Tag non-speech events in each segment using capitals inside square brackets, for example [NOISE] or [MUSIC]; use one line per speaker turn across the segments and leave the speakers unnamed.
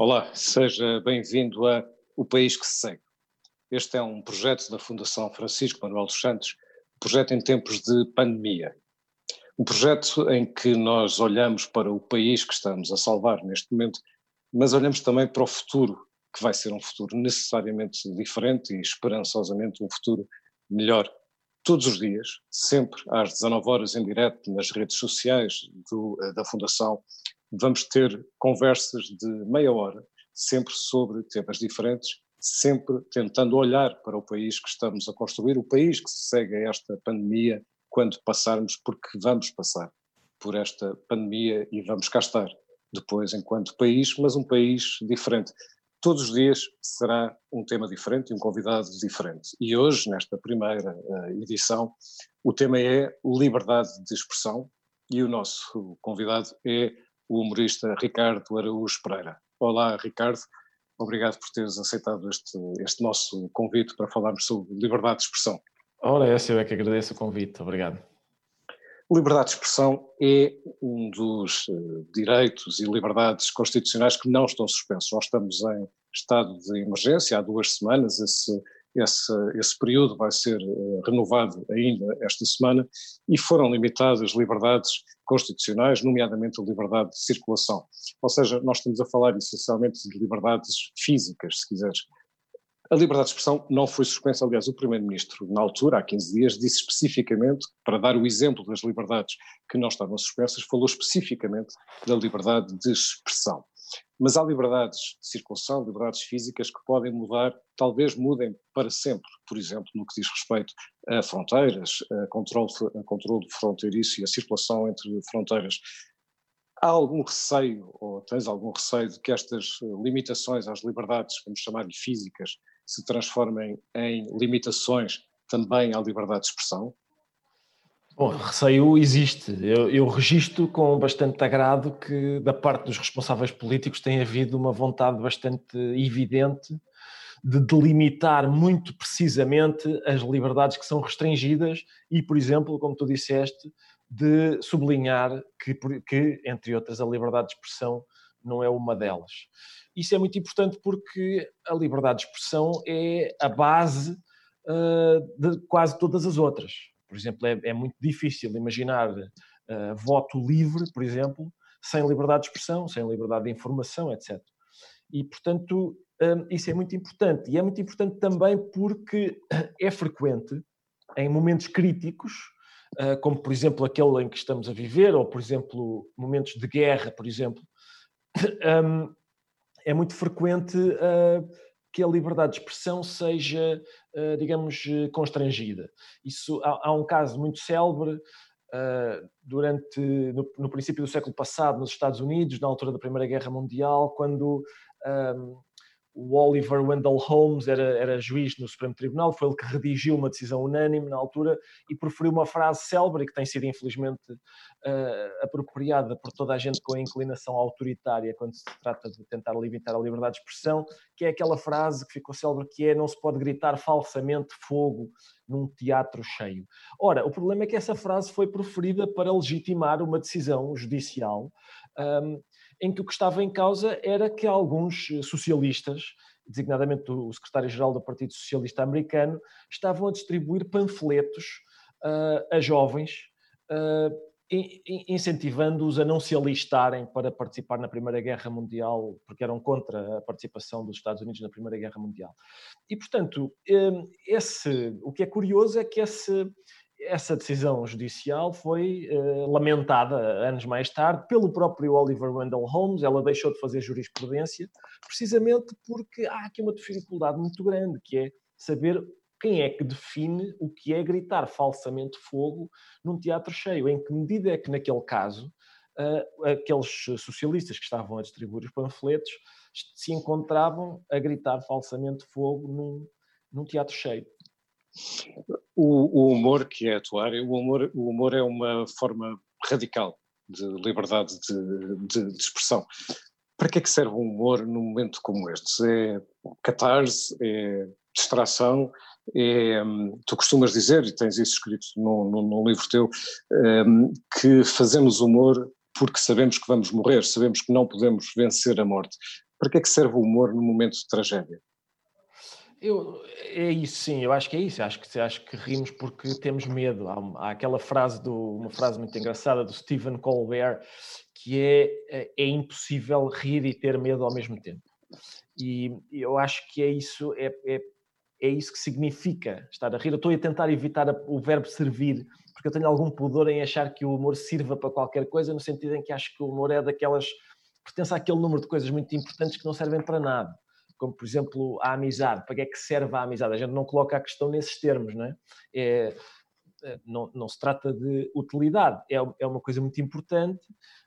Olá, seja bem-vindo a O País que se Segue. Este é um projeto da Fundação Francisco Manuel dos Santos, um projeto em tempos de pandemia. Um projeto em que nós olhamos para o país que estamos a salvar neste momento, mas olhamos também para o futuro, que vai ser um futuro necessariamente diferente e esperançosamente um futuro melhor. Todos os dias, sempre às 19 horas em direto nas redes sociais do, da Fundação, vamos ter conversas de meia hora, sempre sobre temas diferentes, sempre tentando olhar para o país que estamos a construir, o país que se segue a esta pandemia quando passarmos, porque vamos passar por esta pandemia e vamos cá estar depois enquanto país, mas um país diferente. Todos os dias será um tema diferente e um convidado diferente. E hoje, nesta primeira uh, edição, o tema é liberdade de expressão e o nosso convidado é o humorista Ricardo Araújo Pereira. Olá, Ricardo. Obrigado por teres aceitado este, este nosso convite para falarmos sobre liberdade de expressão.
Ora, esse eu é que agradeço o convite. Obrigado.
Liberdade de expressão é um dos uh, direitos e liberdades constitucionais que não estão suspensos. Nós estamos em estado de emergência há duas semanas, esse esse, esse período vai ser uh, renovado ainda esta semana e foram limitadas liberdades constitucionais, nomeadamente a liberdade de circulação. Ou seja, nós estamos a falar essencialmente de liberdades físicas, se quiseres. A liberdade de expressão não foi suspensa, aliás, o Primeiro-Ministro, na altura, há 15 dias, disse especificamente, para dar o exemplo das liberdades que não estavam suspensas, falou especificamente da liberdade de expressão. Mas há liberdades de circulação, liberdades físicas que podem mudar, talvez mudem para sempre. Por exemplo, no que diz respeito a fronteiras, a controle, a controle fronteiriço e a circulação entre fronteiras. Há algum receio, ou tens algum receio, de que estas limitações às liberdades, vamos chamar-lhe físicas, se transformem em limitações também à liberdade de expressão?
Bom, receio existe. Eu, eu registro com bastante agrado que, da parte dos responsáveis políticos, tem havido uma vontade bastante evidente de delimitar muito precisamente as liberdades que são restringidas e, por exemplo, como tu disseste, de sublinhar que, que entre outras, a liberdade de expressão não é uma delas. Isso é muito importante porque a liberdade de expressão é a base uh, de quase todas as outras. Por exemplo, é, é muito difícil imaginar uh, voto livre, por exemplo, sem liberdade de expressão, sem liberdade de informação, etc. E, portanto, um, isso é muito importante. E é muito importante também porque [COUGHS] é frequente, em momentos críticos, uh, como, por exemplo, aquele em que estamos a viver, ou, por exemplo, momentos de guerra, por exemplo, [COUGHS] um, é muito frequente uh, que a liberdade de expressão seja, eh, digamos, eh, constrangida. Isso, há, há um caso muito célebre Uh, durante no, no, princípio do século passado nos Estados Unidos, na altura da Primeira Guerra Mundial, quando um, o Oliver Wendell Holmes era, era juiz no Supremo Tribunal, foi ele que redigiu uma decisão unânime na altura e proferiu uma frase célebre que tem sido infelizmente uh, apropriada por toda a gente com a inclinação autoritária quando se trata de tentar limitar a liberdade de expressão, que é aquela frase que ficou célebre que é não se pode gritar falsamente fogo num teatro cheio. Ora, o problema é que essa frase foi proferida para legitimar uma decisão judicial um, em que o que estava em causa era que alguns eh, socialistas, designadamente o secretário-geral do Partido Socialista Americano, estavam a distribuir panfletos uh, a jovens, uh, incentivando-os a não se alistarem para participar na Primeira Guerra Mundial, porque eram contra a participação dos Estados Unidos na Primeira Guerra Mundial. E, portanto, esse, o que é curioso é que esse, essa decisão judicial foi uh, lamentada anos mais tarde pelo próprio Oliver Wendell Holmes. Ela deixou de fazer jurisprudência precisamente porque há aqui uma dificuldade muito grande, que é saber quem é que define o que é gritar falsamente fogo num teatro cheio. Em que medida é que, naquele caso, uh, aqueles socialistas que estavam a distribuir os panfletos se encontravam a gritar falsamente fogo num, num teatro cheio.
O, o, humor que é atuar, o humor, o humor é uma forma radical de liberdade de, de, de expressão. Para que é que serve o humor num momento como este? É catarse, é distração, é, tu costumas dizer, e tens isso escrito num, livro teu, um, que fazemos humor porque sabemos que vamos morrer, sabemos que não podemos vencer a morte. Para que é que serve o humor no momento de tragédia?
Eu, é isso, sim, eu acho que é isso. Acho que, acho que rimos porque temos medo. Há, há aquela frase, do, uma frase muito engraçada do Stephen Colbert, que é, é, é impossível rir e ter medo ao mesmo tempo. E eu acho que é isso, é, é, é isso que significa estar a rir. Eu estou a tentar evitar o verbo servir, porque eu tenho algum pudor em achar que o humor sirva para qualquer coisa, no sentido em que acho que o humor é daquelas. pertence àquele número de coisas muito importantes que não servem para nada como por exemplo a amizade. Para que é que serve a amizade? A gente não coloca a questão nesses termos, não é? é, é não, não, se trata de utilidade, é, é uma coisa muito importante,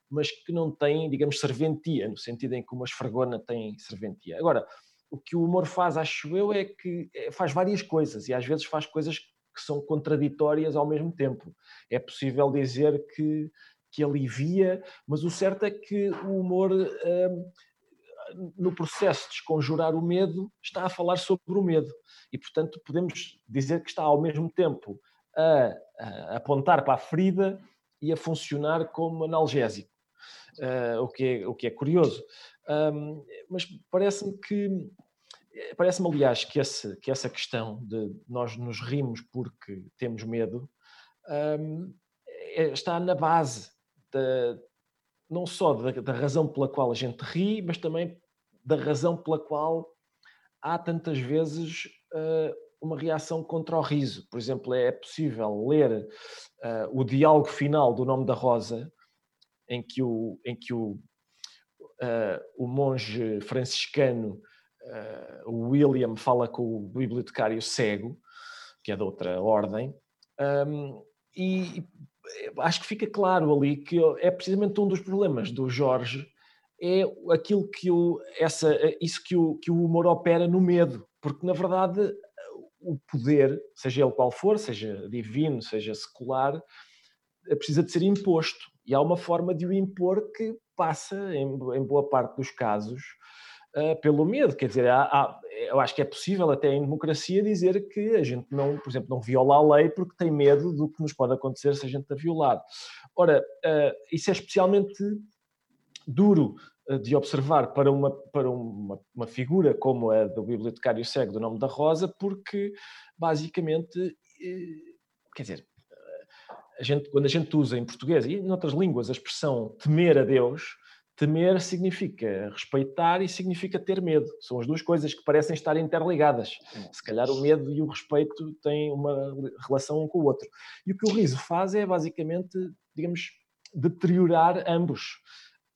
mas que não tem, digamos, serventia, no sentido em que uma esfregona tem serventia. Agora, o que o humor faz, acho eu, é que é, faz várias coisas e às vezes faz coisas que são contraditórias ao mesmo tempo. É possível dizer que, que alivia, mas o certo é que o humor hum, no processo de desconjurar o medo, está a falar sobre o medo. E, portanto, podemos dizer que está ao mesmo tempo a, a apontar para a ferida e a funcionar como analgésico, uh, o, que é, o que é curioso. Um, mas parece-me que, parece-me, aliás, que, esse, que essa questão de nós nos rimos porque temos medo um, é, está na base da, não só da, da, razão pela qual a gente ri, mas também da razão pela qual há tantas vezes uh, uma reação contra o riso. Por exemplo, é possível ler uh, o diálogo final do Nome da Rosa, em que o, em que o, o monge franciscano William fala com o bibliotecário cego, que é de outra ordem, um, e acho que fica claro ali que é precisamente um dos problemas do Jorge é aquilo que o, essa, isso que o, que o humor opera no medo, porque na verdade o poder, seja ele qual for, seja divino, seja secular, precisa de ser imposto. E há uma forma de o impor que passa, em, em boa parte dos casos, uh, pelo medo. Quer dizer, há, há, eu acho que é possível até em democracia dizer que a gente não, por exemplo, não viola a lei porque tem medo do que nos pode acontecer se a gente a violar. Ora, uh, isso é especialmente duro eh, de observar para uma, para uma, uma figura como a do bibliotecário cego do nome da Rosa, porque basicamente, eh, quer dizer, a gente, quando a gente usa em português e em outras línguas a expressão temer a Deus, temer significa respeitar e significa ter medo. São as duas coisas que parecem estar interligadas. Se calhar o medo e o respeito têm uma relação um com o outro. E o que o riso faz é basicamente, digamos, deteriorar ambos.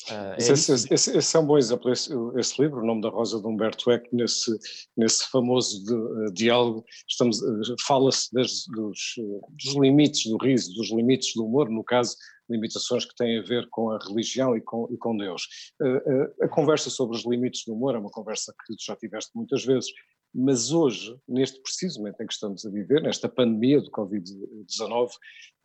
Uh, é esse, esse, esse, é um bom exemplo, esse, esse, livro, O Nome da Rosa de Humberto Eco, nesse, nesse famoso de, uh, diálogo, estamos, uh, fala-se dos, dos, limites do riso, dos limites do humor, no caso, limitações que têm a ver com a religião e com, e com Deus. a conversa sobre os limites do humor é uma conversa que tu já tiveste muitas vezes, mas hoje, neste preciso momento em que estamos a viver, nesta pandemia do Covid-19,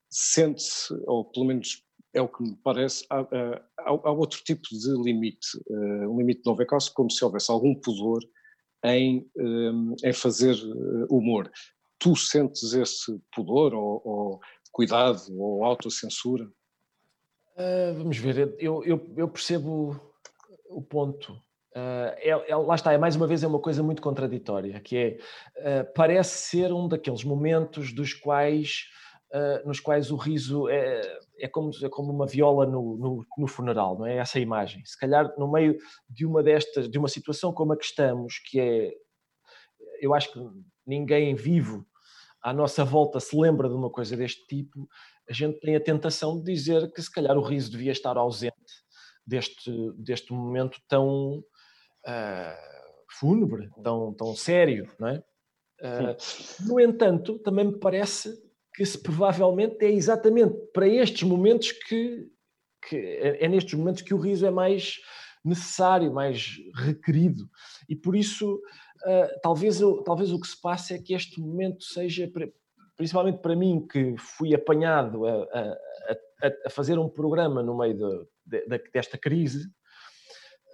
sente-se, ou pelo menos é o que me parece, há, há, há outro tipo de limite, um limite novo, é quase como se houvesse algum pudor em, um, eh, em fazer eh, humor. Tu sentes esse pudor ou, ou cuidado ou autocensura?
Uh, vamos ver, eu, eu, eu, percebo o ponto. Uh, é, é, lá está, é mais uma vez é uma coisa muito contraditória, que é, uh, parece ser um daqueles momentos dos quais, nos quais o riso é, é como, é como uma viola no, no, no, funeral, não é? Essa imagem. Se calhar no meio de uma destas, de uma situação como a que estamos, que é, eu acho que ninguém vivo à nossa volta se lembra de uma coisa deste tipo, a gente tem a tentação de dizer que se calhar o riso devia estar ausente deste, deste momento tão uh, fúnebre, tão, tão sério, não é? Uh, no entanto, também me parece que se provavelmente é exatamente para estes momentos que, que é, é nestes momentos que o riso é mais necessário, mais requerido. E por isso, uh, talvez, talvez o que se passe é que este momento seja, principalmente para mim, que fui apanhado a, a, a, a fazer um programa no meio de, de, desta crise,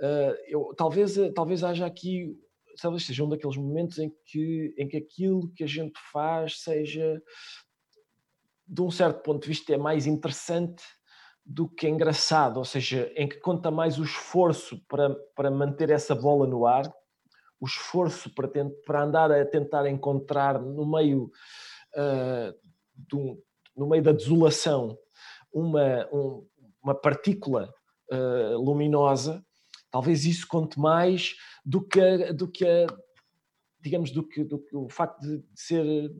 uh, eu, talvez, talvez haja aqui, talvez seja um daqueles momentos em que, em que aquilo que a gente faz seja de um certo ponto de vista, é mais interessante do que engraçado, ou seja, em que conta mais o esforço para, para manter essa bola no ar, o esforço para, para andar a tentar encontrar no meio, uh, do, no meio da desolação uma, um, uma partícula uh, luminosa, talvez isso conte mais do que, do que digamos, do que, do que o facto de ser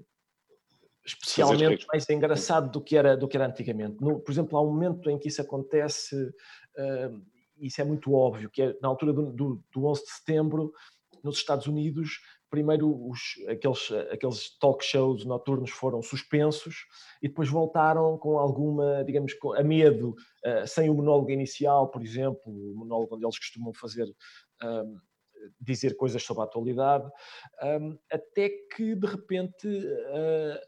especialmente mais engraçado do que era, do que era antigamente. No, por exemplo, há um momento em que isso acontece, uh, isso é muito óbvio, que é na altura do, do, do 11 de setembro, nos Estados Unidos, primeiro os, aqueles, aqueles talk shows noturnos foram suspensos e depois voltaram com alguma, digamos, a medo, uh, sem o monólogo inicial, por exemplo, o monólogo onde eles costumam fazer. Um, dizer coisas sobre a atualidade, um, até que de repente uh,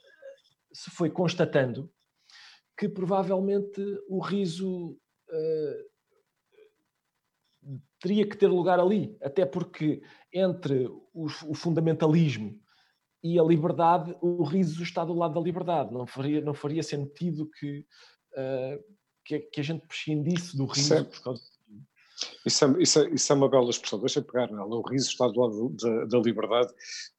se foi constatando que provavelmente o riso uh, teria que ter lugar ali, até porque entre o, o, fundamentalismo e a liberdade, o riso está do lado da liberdade. Não faria, não faria sentido que, uh, que, que, a gente prescindisse do riso certo. por causa
isso é, isso, é, isso é, uma bela expressão. Deixa-me pegar nela. O riso está do lado da, da liberdade.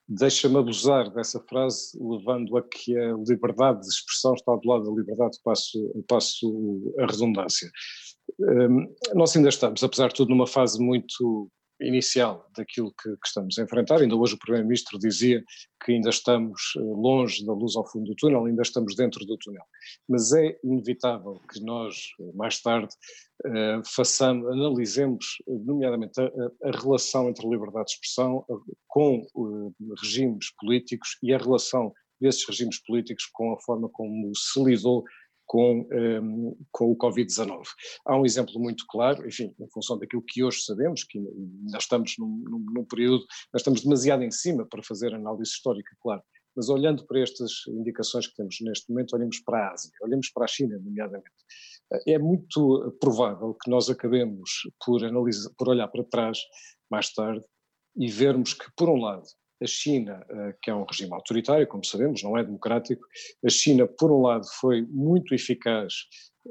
Deixa-me abusar dessa frase, levando a que a liberdade de expressão está do lado da liberdade, passo, passo a redundância. Um, nós ainda estamos, apesar de tudo, numa fase muito inicial daquilo que, que, estamos a enfrentar. Ainda hoje o Primeiro-Ministro dizia que ainda estamos eh, longe da luz ao fundo do túnel, ainda estamos dentro do túnel. Mas é inevitável que nós, eh, mais tarde, eh, façamos, analisemos, nomeadamente, a, a, relação entre liberdade de expressão com regimes políticos e a relação desses regimes políticos com a forma como se lidou com, um, ehm, com o Covid-19. Há um exemplo muito claro, enfim, em função daquilo que hoje sabemos, que ainda estamos num, num, num período, nós estamos demasiado em cima para fazer análise histórica, claro, mas olhando para estas indicações que temos neste momento, olhamos para a Ásia, olhamos para a China, nomeadamente. É muito provável que nós acabemos por, analisar, por olhar para trás mais tarde e vermos que, por um lado, a China, eh, que é um regime autoritário, como sabemos, não é democrático, a China, por um lado, foi muito eficaz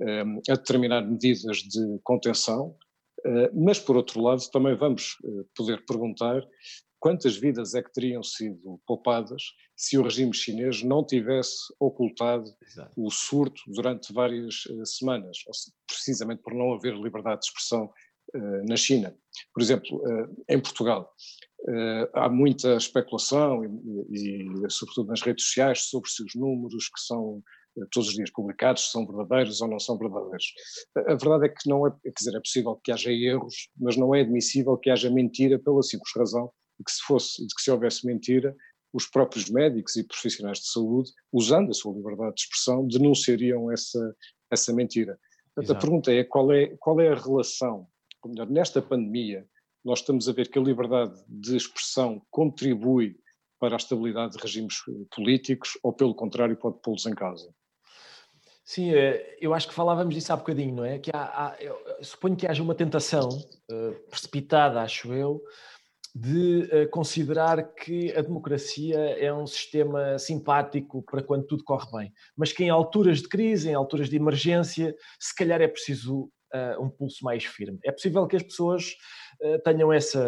eh, a determinar medidas de contenção, eh, mas, por outro lado, também vamos poder perguntar quantas vidas é que teriam sido poupadas se o regime chinês não tivesse ocultado Exato. o surto durante várias semanas, precisamente por não haver liberdade de expressão na China. Por exemplo, em Portugal, há muita especulação e, e, sobretudo nas redes sociais, sobre se os números que são uh, todos os dias publicados são verdadeiros ou não são verdadeiros. A, a verdade é que não é, quer dizer, é possível que haja erros, mas não é admissível que haja mentira pela simples razão de que se fosse, de que se houvesse mentira, os próprios médicos e profissionais de saúde, usando a sua liberdade de expressão, denunciariam essa, essa mentira. Portanto, a pergunta é qual, é qual é a relação, ou melhor, nesta pandemia, nós estamos a ver que a liberdade de expressão contribui para a estabilidade de regimes políticos ou, pelo contrário, pode pô-los em causa?
Sim, eh, eu acho que falávamos disso há bocadinho, não é? Que há, há suponho que haja uma tentação uh, precipitada, acho eu, de uh, considerar que a democracia é um sistema simpático para quando tudo corre bem, mas que em alturas de crise, em alturas de emergência, se calhar é preciso uh, um pulso mais firme. É possível que as pessoas tenham essa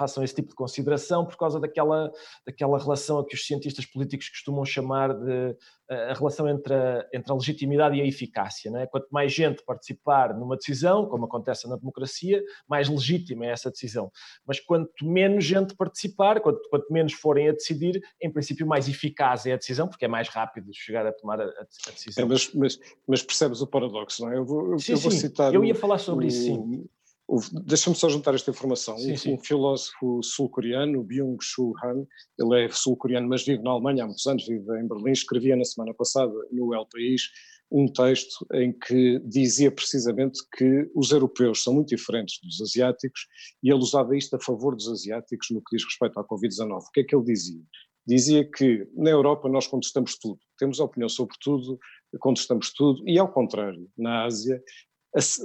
façam esse tipo de consideração por causa daquela, daquela relação a que os cientistas políticos costumam chamar de a relação entre a, entre a legitimidade e a eficácia. Não é? Quanto mais gente participar numa decisão, como acontece na democracia, mais legítima é essa decisão. Mas quanto menos gente participar, quanto, quanto menos forem a decidir, em princípio mais eficaz é a decisão, porque é mais rápido chegar a tomar a, a decisão.
É, mas, mas, mas, percebes o paradoxo, não é? Eu vou, sim, eu vou citar.
Eu ia falar sobre o, isso, sim
Deixa-me só juntar esta informação. Sim, sim. Um, filósofo sul-coreano, Byung-Chul Han, ele é sul-coreano, mas vive na Alemanha há muitos anos, vive em Berlim, escrevia na semana passada no El País um texto em que dizia precisamente que os europeus são muito diferentes dos asiáticos e ele usava isto a favor dos asiáticos no que diz respeito à Covid-19. O que é que ele dizia? Dizia que na Europa nós contestamos tudo, temos opinião sobre tudo, contestamos tudo, e ao contrário, na Ásia as,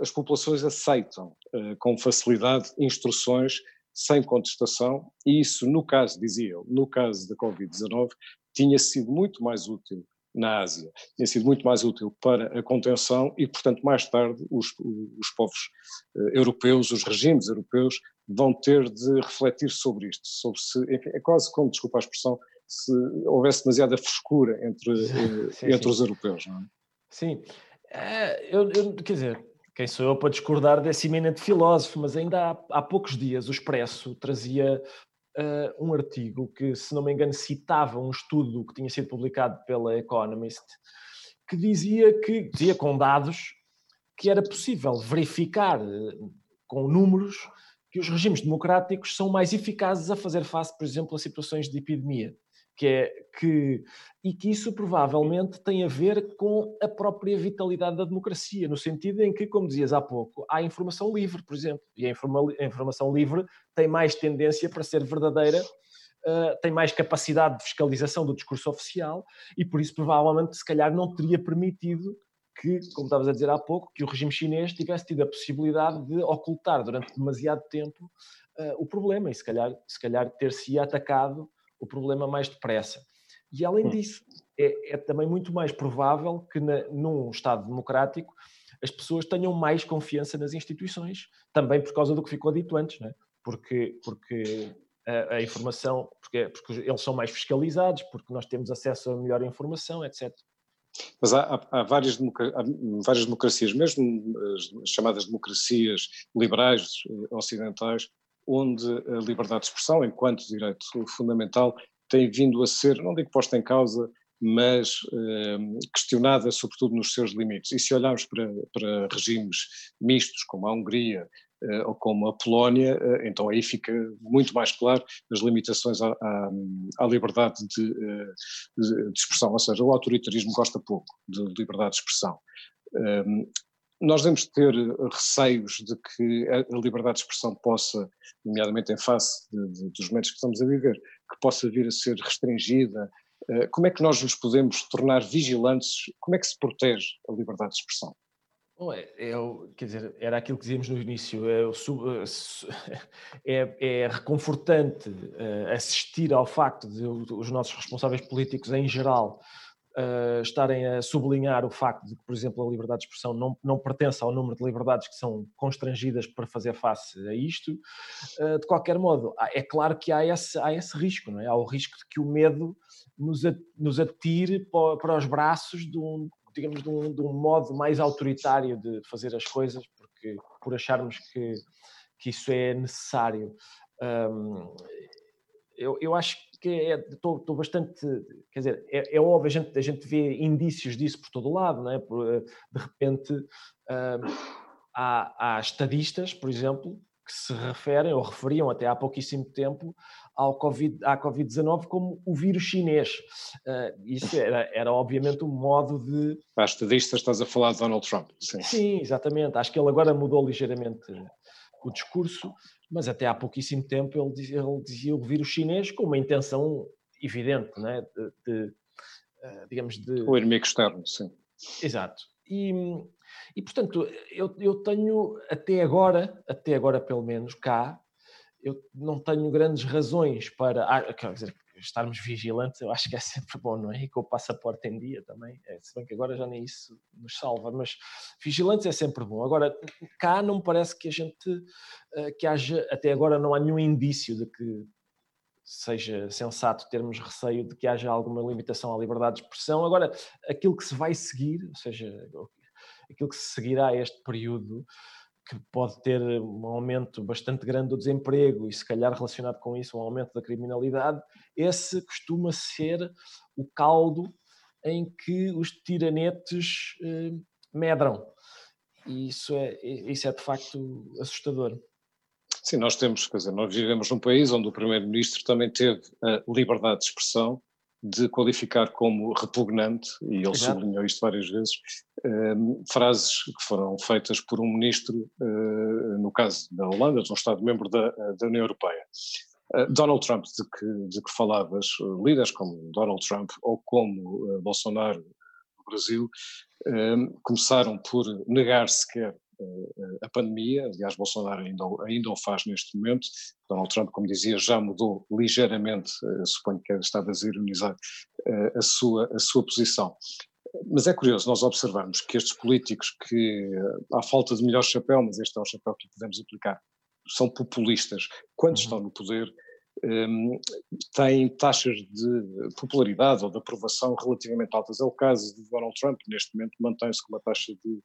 as populações aceitam uh, com facilidade instruções sem contestação, e isso, no caso, dizia ele, no caso da Covid-19, tinha sido muito mais útil na Ásia. Tinha sido muito mais útil para a contenção e, portanto, mais tarde os, os povos uh, europeus, os regimes europeus, vão ter de refletir sobre isto, sobre se, enfim, é quase como, desculpa a expressão, se houvesse demasiada frescura entre, sim, entre sim. os europeus, não é?
Sim, é, eu, eu, quer dizer, quem sou eu para discordar desse eminente filósofo, mas ainda há, há poucos dias o Expresso trazia uh, um artigo que, se não me engano, citava um estudo que tinha sido publicado pela Economist, que dizia que, dizia com dados, que era possível verificar uh, com números que os regimes democráticos são mais eficazes a fazer face, por exemplo, a situações de epidemia que é que e que isso provavelmente tem a ver com a própria vitalidade da democracia, no sentido em que, como dizias há pouco, há informação livre, por exemplo, e a, informa, a informação livre tem mais tendência para ser verdadeira, uh, tem mais capacidade de fiscalização do discurso oficial e por isso provavelmente se calhar não teria permitido que, como estavas a dizer há pouco, que o regime chinês tivesse tido a possibilidade de ocultar durante demasiado tempo uh, o problema e se calhar, se calhar ter-se atacado o problema mais depressa. E além hum. disso, é, é também muito mais provável que na, num Estado democrático as pessoas tenham mais confiança nas instituições, também por causa do que ficou dito antes, é? porque, porque a, a, informação, porque, porque eles são mais fiscalizados, porque nós temos acesso a melhor informação, etc.
Mas há, há, há, várias, há, várias, democracias, mesmo as chamadas democracias liberais eh, ocidentais, onde a liberdade de expressão, enquanto direito fundamental, tem vindo a ser, não digo posta em causa, mas eh, questionada sobretudo nos seus limites. E se olharmos para, para regimes mistos, como a Hungria eh, ou como a Polónia, eh, então aí fica muito mais claro as limitações à, à, à liberdade de, eh, de, de, expressão, ou seja, o autoritarismo gosta pouco de liberdade de expressão. Eh, nós devemos ter receios de que a liberdade de expressão possa, nomeadamente em face de, de, dos momentos que estamos a viver, que possa vir a ser restringida. Eh, como é que nós nos podemos tornar vigilantes? Como é que se protege a liberdade de expressão?
É, quer dizer, era aquilo que dizíamos no início, é, [LAUGHS] é, é reconfortante eh, assistir ao facto de os nossos responsáveis políticos em geral uh, estarem a sublinhar o facto de que, por exemplo, a liberdade de expressão não, não pertence ao número de liberdades que são constrangidas para fazer face a isto. Uh, de qualquer modo, é claro que há esse, há esse risco, não é? Há o risco de que o medo nos, atire para os braços de um, digamos, de um, de um modo mais autoritário de fazer as coisas, porque por acharmos que, que isso é necessário. Um, eu, eu acho que estou é, bastante, quer dizer, é, é, óbvio, a gente, a gente vê indícios disso por todo o lado, não é? Por, eh, de repente uh, há, há estadistas, por exemplo, que se referem ou referiam até há pouquíssimo tempo ao COVID, à Covid-19 como o vírus chinês. Uh, isso era, era obviamente um modo de...
Para estadistas estás a falar de Donald Trump.
Sim. Sim, exatamente. Acho que ele agora mudou ligeiramente o discurso, mas até há pouquíssimo tempo ele dizia, ele dizia o vírus chinês com uma intenção evidente, né? de, de eh, digamos de...
O inimigo externo, sim.
Exato. E, e portanto, eu, eu tenho até agora, até agora pelo menos cá, eu não tenho grandes razões para. Ah, quer dizer, estarmos vigilantes, eu acho que é sempre bom, não é? E com o passaporte em dia também, é, se bem que agora já nem isso nos salva, mas vigilantes é sempre bom. Agora, cá não me parece que a gente, eh, que haja, até agora não há nenhum indício de que seja sensato termos receio de que haja alguma limitação à liberdade de expressão. Agora, aquilo que se vai seguir, ou seja, aquilo que se seguirá a este período, que pode ter um aumento bastante grande do desemprego e, se calhar, relacionado com isso, um aumento da criminalidade, esse costuma ser o caldo em que os tiranetes eh, medram. E isso é, isso é de facto assustador.
Sim, nós temos, quer dizer, nós vivemos num país onde o Primeiro-Ministro também teve a liberdade de expressão de qualificar como repugnante, e ele Exato. sublinhou isto várias vezes, uh, frases que foram feitas por um ministro, uh, no caso da Holanda, de um Estado-membro da, da, União Europeia. Uh, Donald Trump, de que, de que falavas, líderes como Donald Trump ou como Bolsonaro no Brasil, começaram por negar sequer a pandemia. Aliás, Bolsonaro ainda, ainda o faz neste momento. Donald Trump, como dizia, já mudou ligeiramente, suponho que está a ironizar, a sua, a sua posição. Mas é curioso nós observarmos que estes políticos que, à falta de melhor chapéu, mas este é o chapéu que podemos aplicar, são populistas, quando uhum. estão no poder, um, têm taxas de popularidade ou de aprovação relativamente altas. É o caso de Donald Trump, neste momento mantém-se com uma taxa de,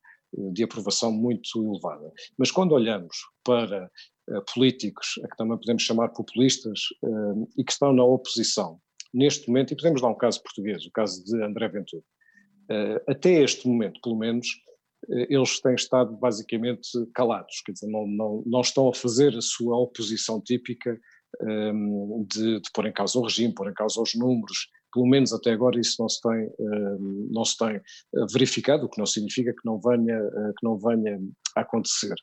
de aprovação muito elevada. Mas quando olhamos para uh, políticos, a que também podemos chamar populistas, uh, e que estão na oposição, neste momento, e podemos dar um caso português, o caso de André Ventura, uh, até este momento, pelo menos, eles têm estado basicamente calados, quer dizer, não, não, não estão a fazer a sua oposição típica de, de, pôr em causa o regime, pôr em causa os números, pelo menos até agora isso não se tem, um, não se tem eh, verificado, o que não significa que não venha, uh, que não venha a acontecer.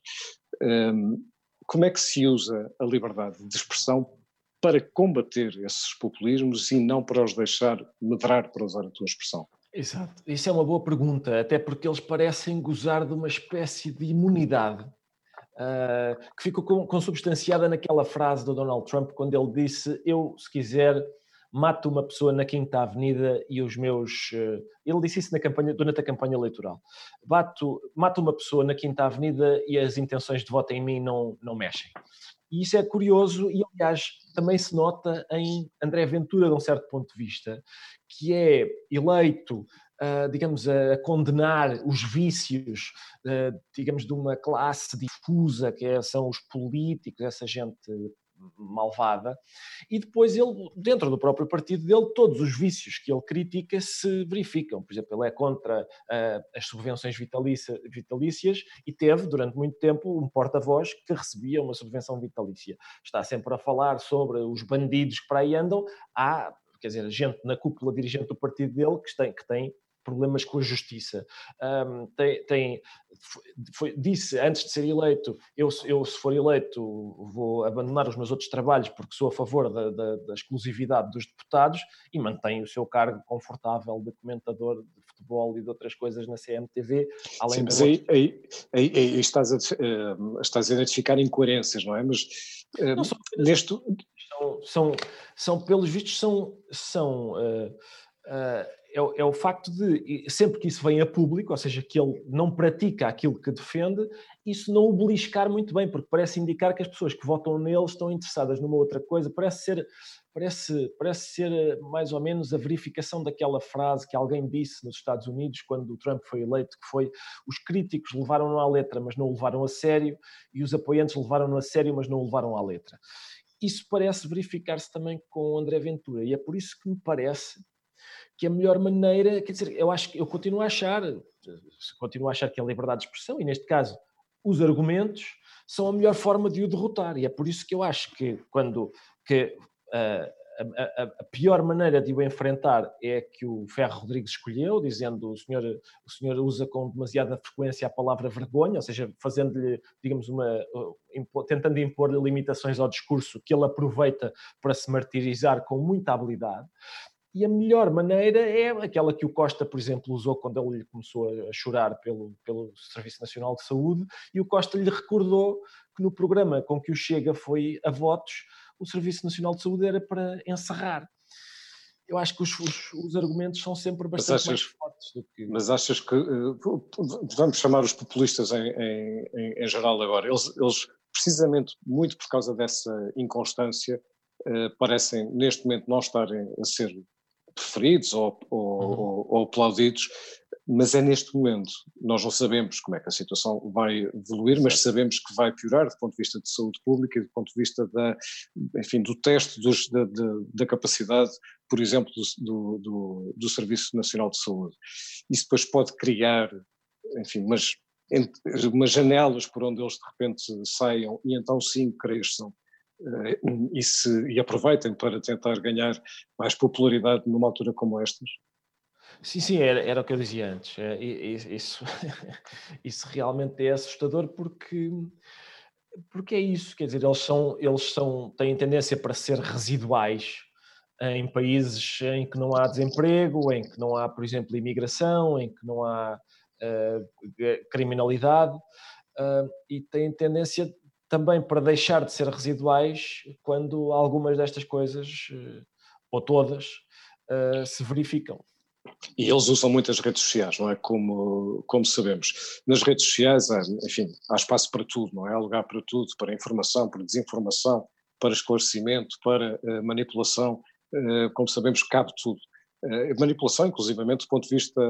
Um, como é que se usa a liberdade de expressão para combater esses populismos e não para os deixar medrar, para usar a tua expressão?
Exato, isso é uma boa pergunta, até porque eles parecem gozar de uma espécie de imunidade uh, que ficou consubstanciada naquela frase do Donald Trump quando ele disse: Eu, se quiser, mato uma pessoa na Quinta Avenida e os meus. Uh, ele disse isso na campanha, durante a campanha eleitoral. Bato, mato uma pessoa na Quinta Avenida e as intenções de voto em mim não, não mexem. E isso é curioso e, aliás, também se nota em André Ventura, de um certo ponto de vista, que é eleito uh, digamos, a condenar os vícios, uh, digamos, de uma classe difusa que é, são os políticos, essa gente malvada, e depois ele, dentro do próprio partido dele, todos os vícios que ele critica se verificam. Por exemplo, ele é contra uh, as subvenções vitalícia, vitalícias e teve, durante muito tempo, um porta-voz que recebia uma subvenção vitalícia. Está sempre a falar sobre os bandidos que para aí andam. Há, quer dizer, gente na cúpula dirigente do partido dele que tem, que tem problemas com a justiça. Um, tem, tem foi, disse antes de ser eleito: eu, eu, se for eleito, vou abandonar os meus outros trabalhos porque sou a favor da, da, da exclusividade dos deputados e mantém o seu cargo confortável de comentador de futebol e de outras coisas na CMTV.
Além Sim, mas aí, aí, aí, aí, estás, a, uh, estás a identificar incoerências, não é? Mas uh, não, são, neste.
São, são, são, pelos vistos, são. são uh, é, é, o facto de, sempre que isso vem a público, ou seja, que ele não pratica aquilo que defende, isso não o beliscar muito bem, porque parece indicar que as pessoas que votam nele estão interessadas numa outra coisa, parece ser, parece, parece ser eh, mais ou menos a verificação daquela frase que alguém disse nos Estados Unidos quando o Trump foi eleito, que foi os críticos levaram-no à letra, mas não o levaram a sério, e os apoiantes levaram-no a sério, mas não o levaram à letra. Isso parece verificar-se também com André Ventura, e é por isso que me parece que a melhor maneira, quer dizer, eu acho que eu continuo a achar, continuo a achar que a liberdade de expressão, e neste caso os argumentos, são a melhor forma de o derrotar. E é por isso que eu acho que quando que, uh, a, a, a, pior maneira de o enfrentar é que o Ferro Rodrigues escolheu, dizendo o senhor, o senhor usa com demasiada frequência a palavra vergonha, ou seja, fazendo-lhe, digamos, uma, tentando impor-lhe limitações ao discurso que ele aproveita para se martirizar com muita habilidade. E a melhor maneira é aquela que o Costa, por exemplo, usou quando ele começou a chorar pelo, pelo Serviço Nacional de Saúde, e o Costa lhe recordou que no programa com que o Chega foi a votos, o Serviço Nacional de Saúde era para encerrar. Eu acho que os, os, os argumentos são sempre bastante achas, mais fortes do que.
Mas achas que. Eh, vamos chamar os populistas em, em, em geral agora. Eles, eles, precisamente muito por causa dessa inconstância, Uh, parecem neste momento não estarem a ser preferidos ou, ou, uhum. ou, aplaudidos, mas é neste momento. Nós não sabemos como é que a situação vai evoluir, mas sabemos que vai piorar do ponto de vista de saúde pública e do ponto de vista da, enfim, do teste dos, da, da, capacidade, por exemplo, do, do, do, Serviço Nacional de Saúde. Isso depois pode criar, enfim, umas, umas janelas por onde eles de repente saiam e então sim cresçam e, se, e aproveitem para tentar ganhar mais popularidade numa altura como estas?
Sim, sim, era, era o que eu dizia antes. É, [LAUGHS] isso, isso realmente é assustador porque, porque é isso, quer dizer, eles, são, eles são, têm tendência para ser residuais em países em que não há desemprego, em que não há, por exemplo, imigração, em que não há uh, criminalidade uh, e têm tendência também para deixar de ser residuais quando algumas destas coisas, uh, ou todas, uh, se verificam.
E eles usam muitas redes sociais, não é? Como, como sabemos. Nas redes sociais, há, enfim, há espaço para tudo, não é? Há lugar para tudo, para informação, para desinformação, para esclarecimento, para uh, manipulação, uh, como sabemos, cabe tudo. Uh, manipulação, inclusivamente, do ponto de vista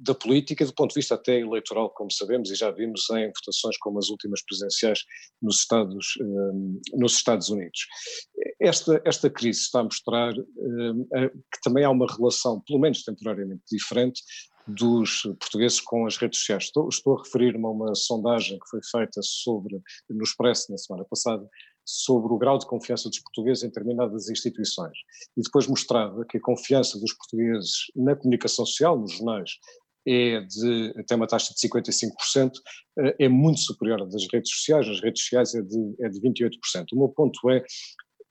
da política, do ponto de vista até eleitoral, como sabemos, e já vimos em votações como as últimas presidenciais nos Estados, nos Estados Unidos. Esta, esta crise está a mostrar que também há uma relação, pelo menos temporariamente, diferente dos portugueses com as redes sociais. Estou, estou a referir-me a uma sondagem que foi feita sobre, no Expresso na semana passada, sobre o grau de confiança dos portugueses em determinadas instituições. E depois mostrava que a confiança dos portugueses na comunicação social, nos jornais, é de até uma taxa de 55%, eh, é muito superior à das redes sociais, as redes sociais é de, é de 28%. O meu ponto é,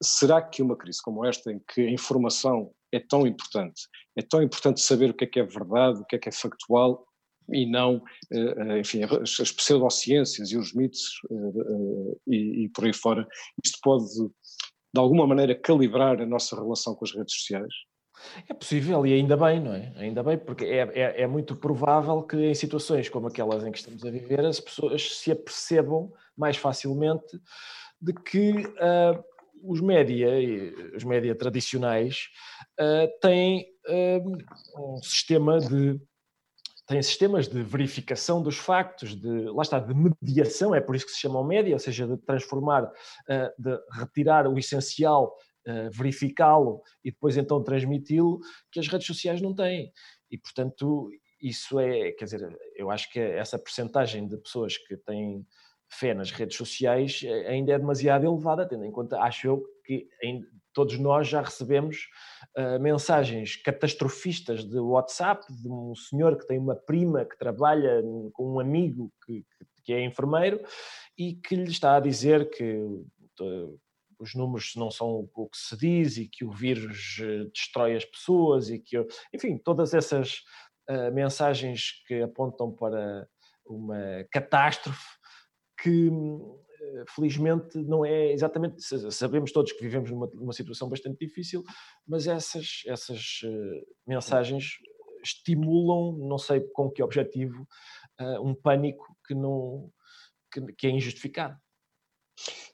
será que uma crise como esta, em que a informação é tão importante, é tão importante saber o que é que é verdade, o que é que é factual, e não, eh, eh, enfim, as, as pseudociências e os mitos eh, e, e por aí fora. Isto pode, de alguma maneira, calibrar a nossa relação com as redes sociais?
É possível e ainda bem, não é? Ainda bem, porque é, é, é, muito provável que em situações como aquelas em que estamos a viver as pessoas se apercebam mais facilmente de que uh, os média, os média tradicionais, uh, têm uh, um sistema de têm sistemas de verificação dos factos, de, lá está, de mediação, é por isso que se chamam média, ou seja, de transformar, eh, de retirar o essencial, eh, verificá-lo e depois então transmiti-lo, que as redes sociais não têm. E, portanto, isso é, quer dizer, eu acho que essa percentagem de pessoas que têm fé nas redes sociais eh, ainda é demasiado elevada, tendo em conta, acho eu, que todos nós já recebemos uh, mensagens catastrofistas de WhatsApp de um senhor que tem uma prima que trabalha com um amigo que, que é enfermeiro e que lhe está a dizer que uh, os números não são o que se diz e que o vírus eh, destrói as pessoas e que, enfim, todas essas uh, mensagens que apontam para uma catástrofe que eh, felizmente não é exatamente, sabemos todos que vivemos numa, numa situação bastante difícil, mas essas, essas uh, mensagens estimulam, não sei com que objetivo, uh, um pânico que, não, que, que, é injustificado.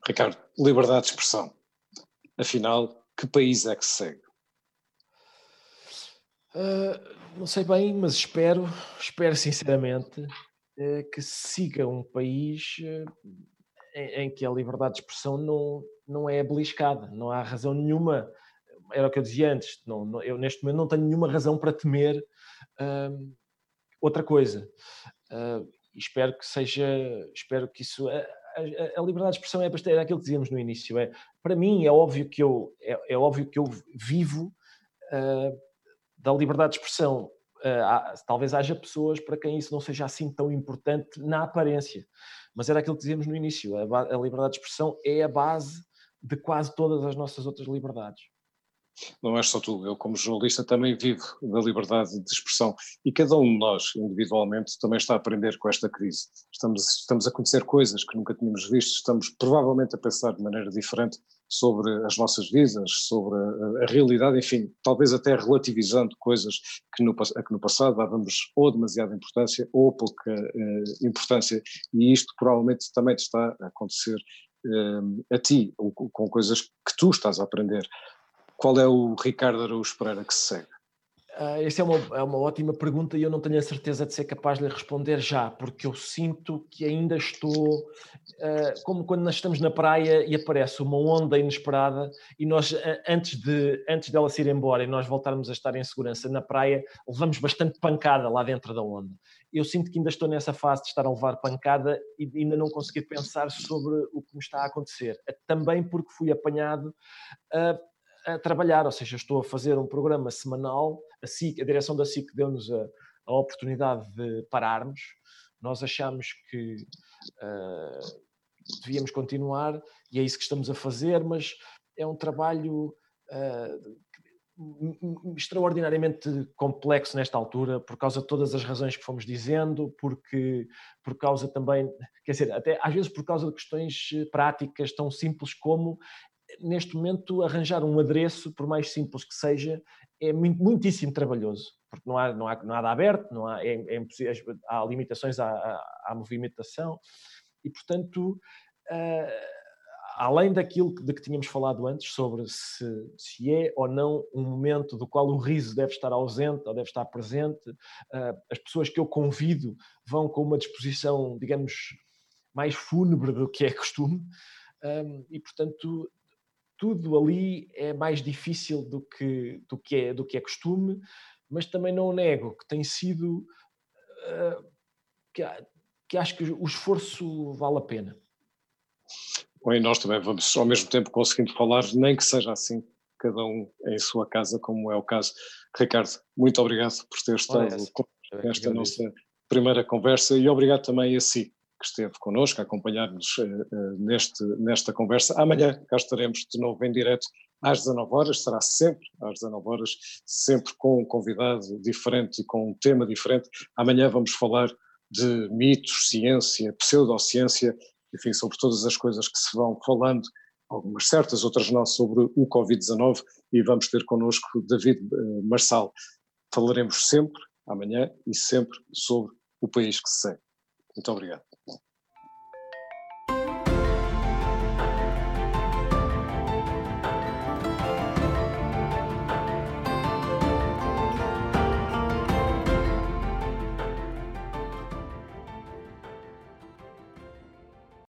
Ricardo, liberdade de expressão. Afinal, que país é que se segue?
Uh, não sei bem, mas espero, espero sinceramente que siga um país em, em, que a liberdade de expressão não, não é beliscada, não há razão nenhuma. Era o que eu dizia antes, não, não, eu neste momento não tenho nenhuma razão para temer hum, outra coisa. Uh, espero que seja, espero que isso. A, a, a, liberdade de expressão é era aquilo que dizíamos no início. É, para mim é óbvio que eu, é, é óbvio que eu vivo uh, da liberdade de expressão. Uh, há, talvez haja pessoas para quem isso não seja assim tão importante na aparência. Mas era aquilo que dizíamos no início: a, a liberdade de expressão é a base de quase todas as nossas outras liberdades.
Não és só tu, eu como jornalista também vivo da liberdade de expressão e cada um de nós, individualmente, também está a aprender com esta crise. Estamos, estamos a conhecer coisas que nunca tínhamos visto, estamos provavelmente a pensar de maneira diferente sobre as nossas vidas, sobre a, a realidade, enfim, talvez até relativizando coisas que no, que no passado dávamos ou demasiada importância ou pouca eh, importância e isto provavelmente também está a acontecer eh, a ti, com coisas que tu estás a aprender. Qual é o Ricardo Araújo Pereira que se segue?
Uh, essa é uma, é uma ótima pergunta e eu não tenho a certeza de ser capaz de lhe responder já, porque eu sinto que ainda estou uh, como quando nós estamos na praia e aparece uma onda inesperada e nós, uh, antes, de, antes dela se ir embora e nós voltarmos a estar em segurança na praia, levamos bastante pancada lá dentro da onda. Eu sinto que ainda estou nessa fase de estar a levar pancada e ainda não consegui pensar sobre o que me está a acontecer. Também porque fui apanhado a trabalhar, ou seja, estou a fazer um programa semanal, a, SIC, a direção da SIC deu-nos a, a, oportunidade de pararmos, nós achamos que uh, devíamos continuar e é isso que estamos a fazer, mas é um trabalho uh, extraordinariamente complexo nesta altura, por causa de todas as razões que fomos dizendo, porque por causa também, quer dizer, até às vezes por causa de questões eh, práticas tão simples como neste momento arranjar um adereço, por mais simples que seja, é muitíssimo trabalhoso, porque não há, não há nada aberto, não há, é, é há limitações à, à, à, movimentação e, portanto, uh, além daquilo de que tínhamos falado antes sobre se, se é ou não um momento do qual o riso deve estar ausente ou deve estar presente, uh, as pessoas que eu convido vão com uma disposição, digamos, mais fúnebre do que é costume, um, e portanto tudo ali é mais difícil do que, do que, é, do que é costume, mas também não nego que tem sido uh, que, que acho que o esforço vale a pena.
Bom, e nós também vamos ao mesmo tempo conseguindo falar, nem que seja assim, cada um em sua casa, como é o caso. Ricardo, muito obrigado por ter estado nesta nossa primeira conversa e obrigado também a si que esteve connosco a acompanhar-nos uh, uh, neste, nesta conversa. Amanhã cá estaremos de novo em direto às 19 horas, será sempre às 19 horas, sempre com um convidado diferente e com um tema diferente. Amanhã vamos falar de mitos, ciência, pseudociência enfim, sobre todas as coisas que se vão falando, algumas certas, outras não, sobre o Covid-19 e vamos ter connosco David eh, Marçal. Falaremos sempre, amanhã, e sempre sobre o país que se segue. Muito obrigado.